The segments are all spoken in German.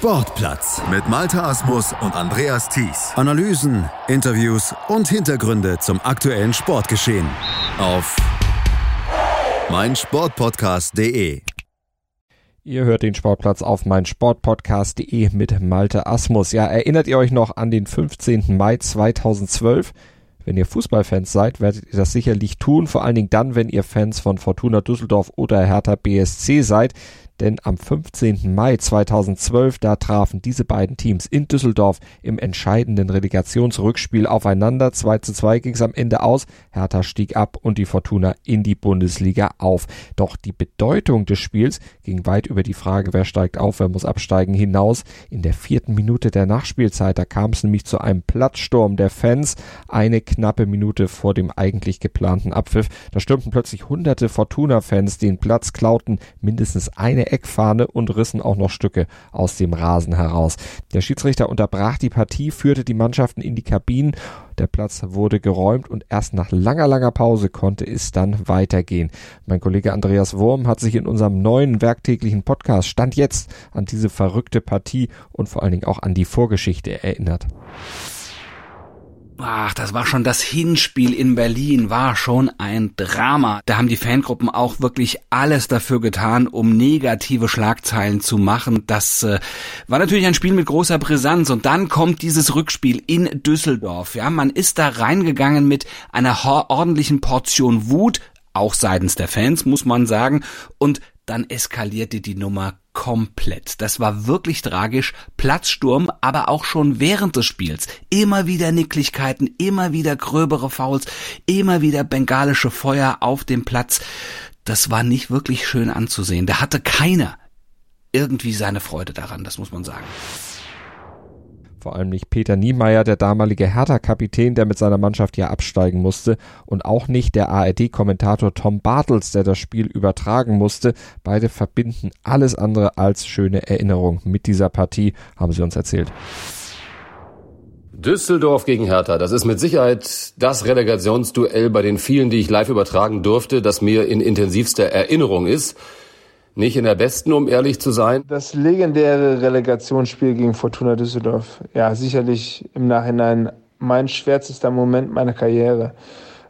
Sportplatz mit Malta Asmus und Andreas Thies. Analysen, Interviews und Hintergründe zum aktuellen Sportgeschehen auf meinsportpodcast.de. Ihr hört den Sportplatz auf meinsportpodcast.de mit Malte Asmus. Ja, erinnert ihr euch noch an den 15. Mai 2012? Wenn ihr Fußballfans seid, werdet ihr das sicherlich tun, vor allen Dingen dann, wenn ihr Fans von Fortuna Düsseldorf oder Hertha BSC seid, denn am 15. Mai 2012, da trafen diese beiden Teams in Düsseldorf im entscheidenden Relegationsrückspiel aufeinander. 2 zu 2 ging es am Ende aus. Hertha stieg ab und die Fortuna in die Bundesliga auf. Doch die Bedeutung des Spiels ging weit über die Frage, wer steigt auf, wer muss absteigen, hinaus. In der vierten Minute der Nachspielzeit, da kam es nämlich zu einem Platzsturm der Fans. Eine knappe Minute vor dem eigentlich geplanten Abpfiff. Da stürmten plötzlich hunderte Fortuna-Fans den Platz, klauten mindestens eine Eckfahne und rissen auch noch Stücke aus dem Rasen heraus. Der Schiedsrichter unterbrach die Partie, führte die Mannschaften in die Kabinen. Der Platz wurde geräumt und erst nach langer, langer Pause konnte es dann weitergehen. Mein Kollege Andreas Wurm hat sich in unserem neuen werktäglichen Podcast Stand jetzt an diese verrückte Partie und vor allen Dingen auch an die Vorgeschichte erinnert. Ach, das war schon das Hinspiel in Berlin, war schon ein Drama. Da haben die Fangruppen auch wirklich alles dafür getan, um negative Schlagzeilen zu machen. Das äh, war natürlich ein Spiel mit großer Brisanz. Und dann kommt dieses Rückspiel in Düsseldorf. Ja, man ist da reingegangen mit einer ordentlichen Portion Wut, auch seitens der Fans, muss man sagen. Und dann eskalierte die Nummer komplett. Das war wirklich tragisch. Platzsturm, aber auch schon während des Spiels. Immer wieder Nicklichkeiten, immer wieder gröbere Fouls, immer wieder bengalische Feuer auf dem Platz. Das war nicht wirklich schön anzusehen. Da hatte keiner irgendwie seine Freude daran, das muss man sagen. Vor allem nicht Peter Niemeyer, der damalige Hertha-Kapitän, der mit seiner Mannschaft ja absteigen musste. Und auch nicht der ARD-Kommentator Tom Bartels, der das Spiel übertragen musste. Beide verbinden alles andere als schöne Erinnerung mit dieser Partie, haben sie uns erzählt. Düsseldorf gegen Hertha, das ist mit Sicherheit das Relegationsduell bei den vielen, die ich live übertragen durfte, das mir in intensivster Erinnerung ist. Nicht in der besten, um ehrlich zu sein. Das legendäre Relegationsspiel gegen Fortuna Düsseldorf. Ja, sicherlich im Nachhinein mein schwärzester Moment meiner Karriere.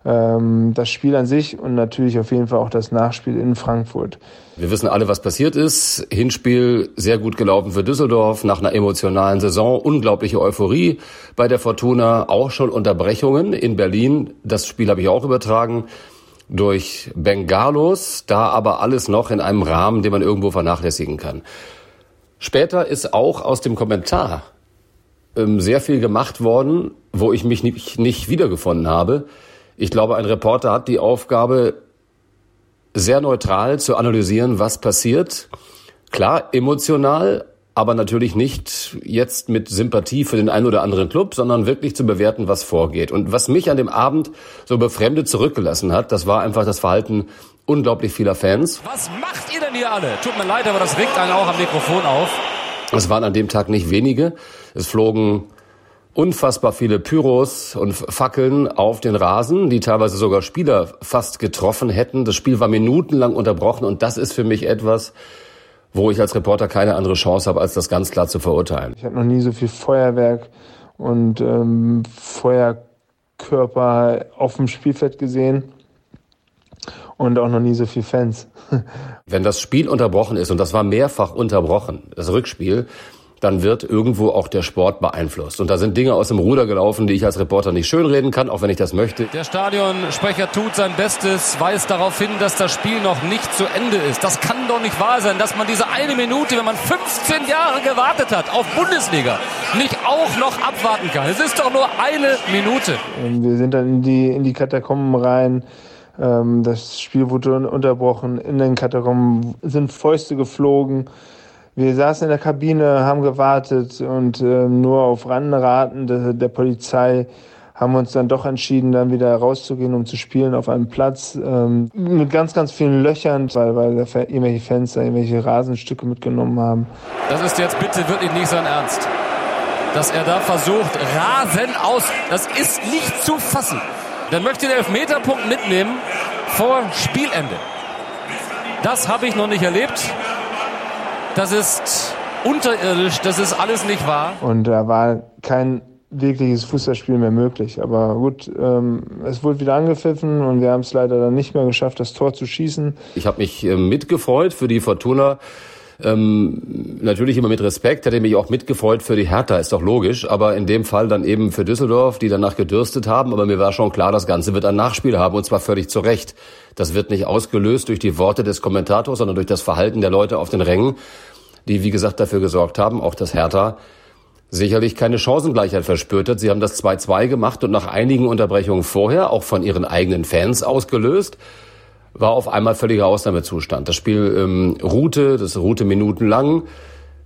Ähm, das Spiel an sich und natürlich auf jeden Fall auch das Nachspiel in Frankfurt. Wir wissen alle, was passiert ist. Hinspiel sehr gut gelaufen für Düsseldorf nach einer emotionalen Saison. Unglaubliche Euphorie bei der Fortuna. Auch schon Unterbrechungen in Berlin. Das Spiel habe ich auch übertragen durch Bengalos, da aber alles noch in einem Rahmen, den man irgendwo vernachlässigen kann. Später ist auch aus dem Kommentar ähm, sehr viel gemacht worden, wo ich mich nicht, nicht wiedergefunden habe. Ich glaube, ein Reporter hat die Aufgabe, sehr neutral zu analysieren, was passiert. Klar, emotional, aber natürlich nicht jetzt mit Sympathie für den einen oder anderen Club, sondern wirklich zu bewerten, was vorgeht. Und was mich an dem Abend so befremdet zurückgelassen hat, das war einfach das Verhalten unglaublich vieler Fans. Was macht ihr denn hier alle? Tut mir leid, aber das regt einen auch am Mikrofon auf. Es waren an dem Tag nicht wenige. Es flogen unfassbar viele Pyros und Fackeln auf den Rasen, die teilweise sogar Spieler fast getroffen hätten. Das Spiel war minutenlang unterbrochen und das ist für mich etwas, wo ich als Reporter keine andere Chance habe, als das ganz klar zu verurteilen. Ich habe noch nie so viel Feuerwerk und ähm, Feuerkörper auf dem Spielfeld gesehen und auch noch nie so viel Fans. Wenn das Spiel unterbrochen ist, und das war mehrfach unterbrochen, das Rückspiel, dann wird irgendwo auch der Sport beeinflusst. Und da sind Dinge aus dem Ruder gelaufen, die ich als Reporter nicht schönreden kann, auch wenn ich das möchte. Der Stadionsprecher tut sein Bestes, weist darauf hin, dass das Spiel noch nicht zu Ende ist. Das kann doch nicht wahr sein, dass man diese eine Minute, wenn man 15 Jahre gewartet hat auf Bundesliga, nicht auch noch abwarten kann. Es ist doch nur eine Minute. Wir sind dann in die, in die Katakomben rein. Ähm, das Spiel wurde unterbrochen. In den Katakomben sind Fäuste geflogen. Wir saßen in der Kabine, haben gewartet und äh, nur auf Ranraten der, der Polizei haben uns dann doch entschieden, dann wieder rauszugehen, um zu spielen auf einem Platz ähm, mit ganz, ganz vielen Löchern, weil, weil da irgendwelche Fenster, irgendwelche Rasenstücke mitgenommen haben. Das ist jetzt bitte wirklich nicht sein Ernst. Dass er da versucht, Rasen aus, das ist nicht zu fassen. Dann möchte den Elfmeterpunkt mitnehmen vor Spielende. Das habe ich noch nicht erlebt. Das ist unterirdisch, das ist alles nicht wahr. Und da war kein wirkliches Fußballspiel mehr möglich. Aber gut, ähm, es wurde wieder angepfiffen und wir haben es leider dann nicht mehr geschafft, das Tor zu schießen. Ich habe mich äh, mitgefreut für die Fortuna. Ähm, natürlich immer mit Respekt, hätte mich auch mitgefreut für die Hertha, ist doch logisch, aber in dem Fall dann eben für Düsseldorf, die danach gedürstet haben, aber mir war schon klar, das Ganze wird ein Nachspiel haben und zwar völlig zu Recht. Das wird nicht ausgelöst durch die Worte des Kommentators, sondern durch das Verhalten der Leute auf den Rängen, die wie gesagt dafür gesorgt haben, auch das Hertha sicherlich keine Chancengleichheit verspürt hat. Sie haben das 2-2 gemacht und nach einigen Unterbrechungen vorher, auch von ihren eigenen Fans ausgelöst, war auf einmal völliger Ausnahmezustand. Das Spiel ähm, ruhte, das ruhte minutenlang.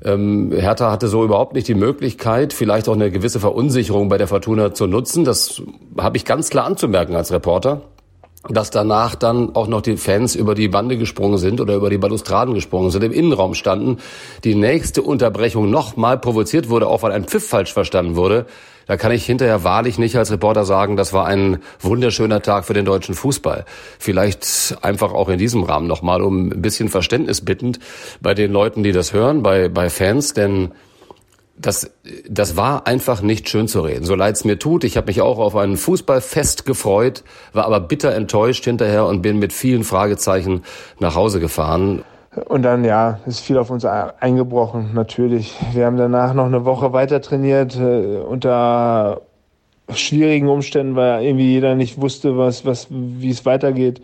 Ähm, Hertha hatte so überhaupt nicht die Möglichkeit, vielleicht auch eine gewisse Verunsicherung bei der Fortuna zu nutzen. Das habe ich ganz klar anzumerken als Reporter dass danach dann auch noch die Fans über die Bande gesprungen sind oder über die Balustraden gesprungen sind, im Innenraum standen, die nächste Unterbrechung nochmal provoziert wurde, auch weil ein Pfiff falsch verstanden wurde. Da kann ich hinterher wahrlich nicht als Reporter sagen, das war ein wunderschöner Tag für den deutschen Fußball. Vielleicht einfach auch in diesem Rahmen nochmal um ein bisschen Verständnis bittend bei den Leuten, die das hören, bei, bei Fans, denn das, das war einfach nicht schön zu reden. So leid es mir tut. Ich habe mich auch auf ein Fußballfest gefreut, war aber bitter enttäuscht hinterher und bin mit vielen Fragezeichen nach Hause gefahren. Und dann, ja, ist viel auf uns eingebrochen, natürlich. Wir haben danach noch eine Woche weiter trainiert, äh, unter schwierigen Umständen, weil irgendwie jeder nicht wusste, was, was, wie es weitergeht.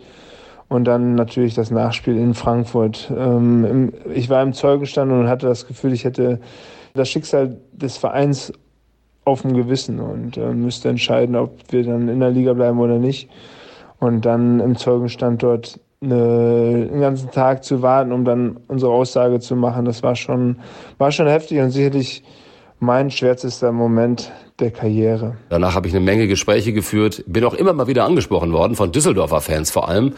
Und dann natürlich das Nachspiel in Frankfurt. Ähm, ich war im Zeugenstand und hatte das Gefühl, ich hätte das Schicksal des Vereins auf dem Gewissen und äh, müsste entscheiden, ob wir dann in der Liga bleiben oder nicht. Und dann im Zeugenstand dort eine, einen ganzen Tag zu warten, um dann unsere Aussage zu machen, das war schon, war schon heftig und sicherlich mein schwärzester Moment der Karriere. Danach habe ich eine Menge Gespräche geführt, bin auch immer mal wieder angesprochen worden, von Düsseldorfer Fans vor allem,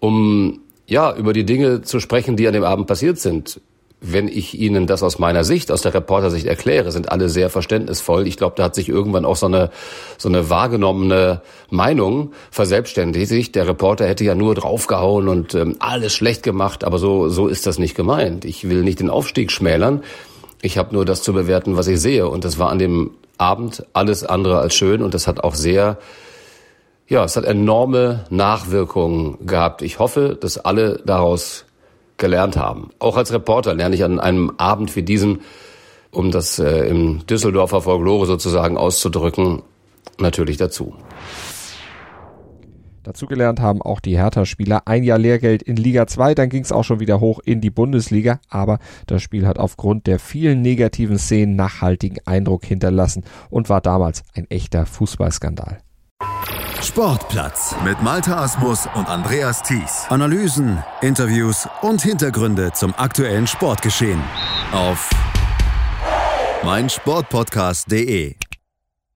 um ja, über die Dinge zu sprechen, die an dem Abend passiert sind wenn ich Ihnen das aus meiner Sicht, aus der Reportersicht erkläre, sind alle sehr verständnisvoll. Ich glaube, da hat sich irgendwann auch so eine, so eine wahrgenommene Meinung verselbstständigt. Der Reporter hätte ja nur draufgehauen und ähm, alles schlecht gemacht, aber so, so ist das nicht gemeint. Ich will nicht den Aufstieg schmälern. Ich habe nur das zu bewerten, was ich sehe. Und das war an dem Abend alles andere als schön und das hat auch sehr ja, es hat enorme Nachwirkungen gehabt. Ich hoffe, dass alle daraus gelernt haben. Auch als Reporter lerne ich an einem Abend wie diesem, um das äh, im Düsseldorfer Folklore sozusagen auszudrücken, natürlich dazu. Dazugelernt haben auch die Hertha-Spieler ein Jahr Lehrgeld in Liga 2, dann ging es auch schon wieder hoch in die Bundesliga, aber das Spiel hat aufgrund der vielen negativen Szenen nachhaltigen Eindruck hinterlassen und war damals ein echter Fußballskandal. Sportplatz mit Malta Asmus und Andreas Thies. Analysen, Interviews und Hintergründe zum aktuellen Sportgeschehen auf meinsportpodcast.de.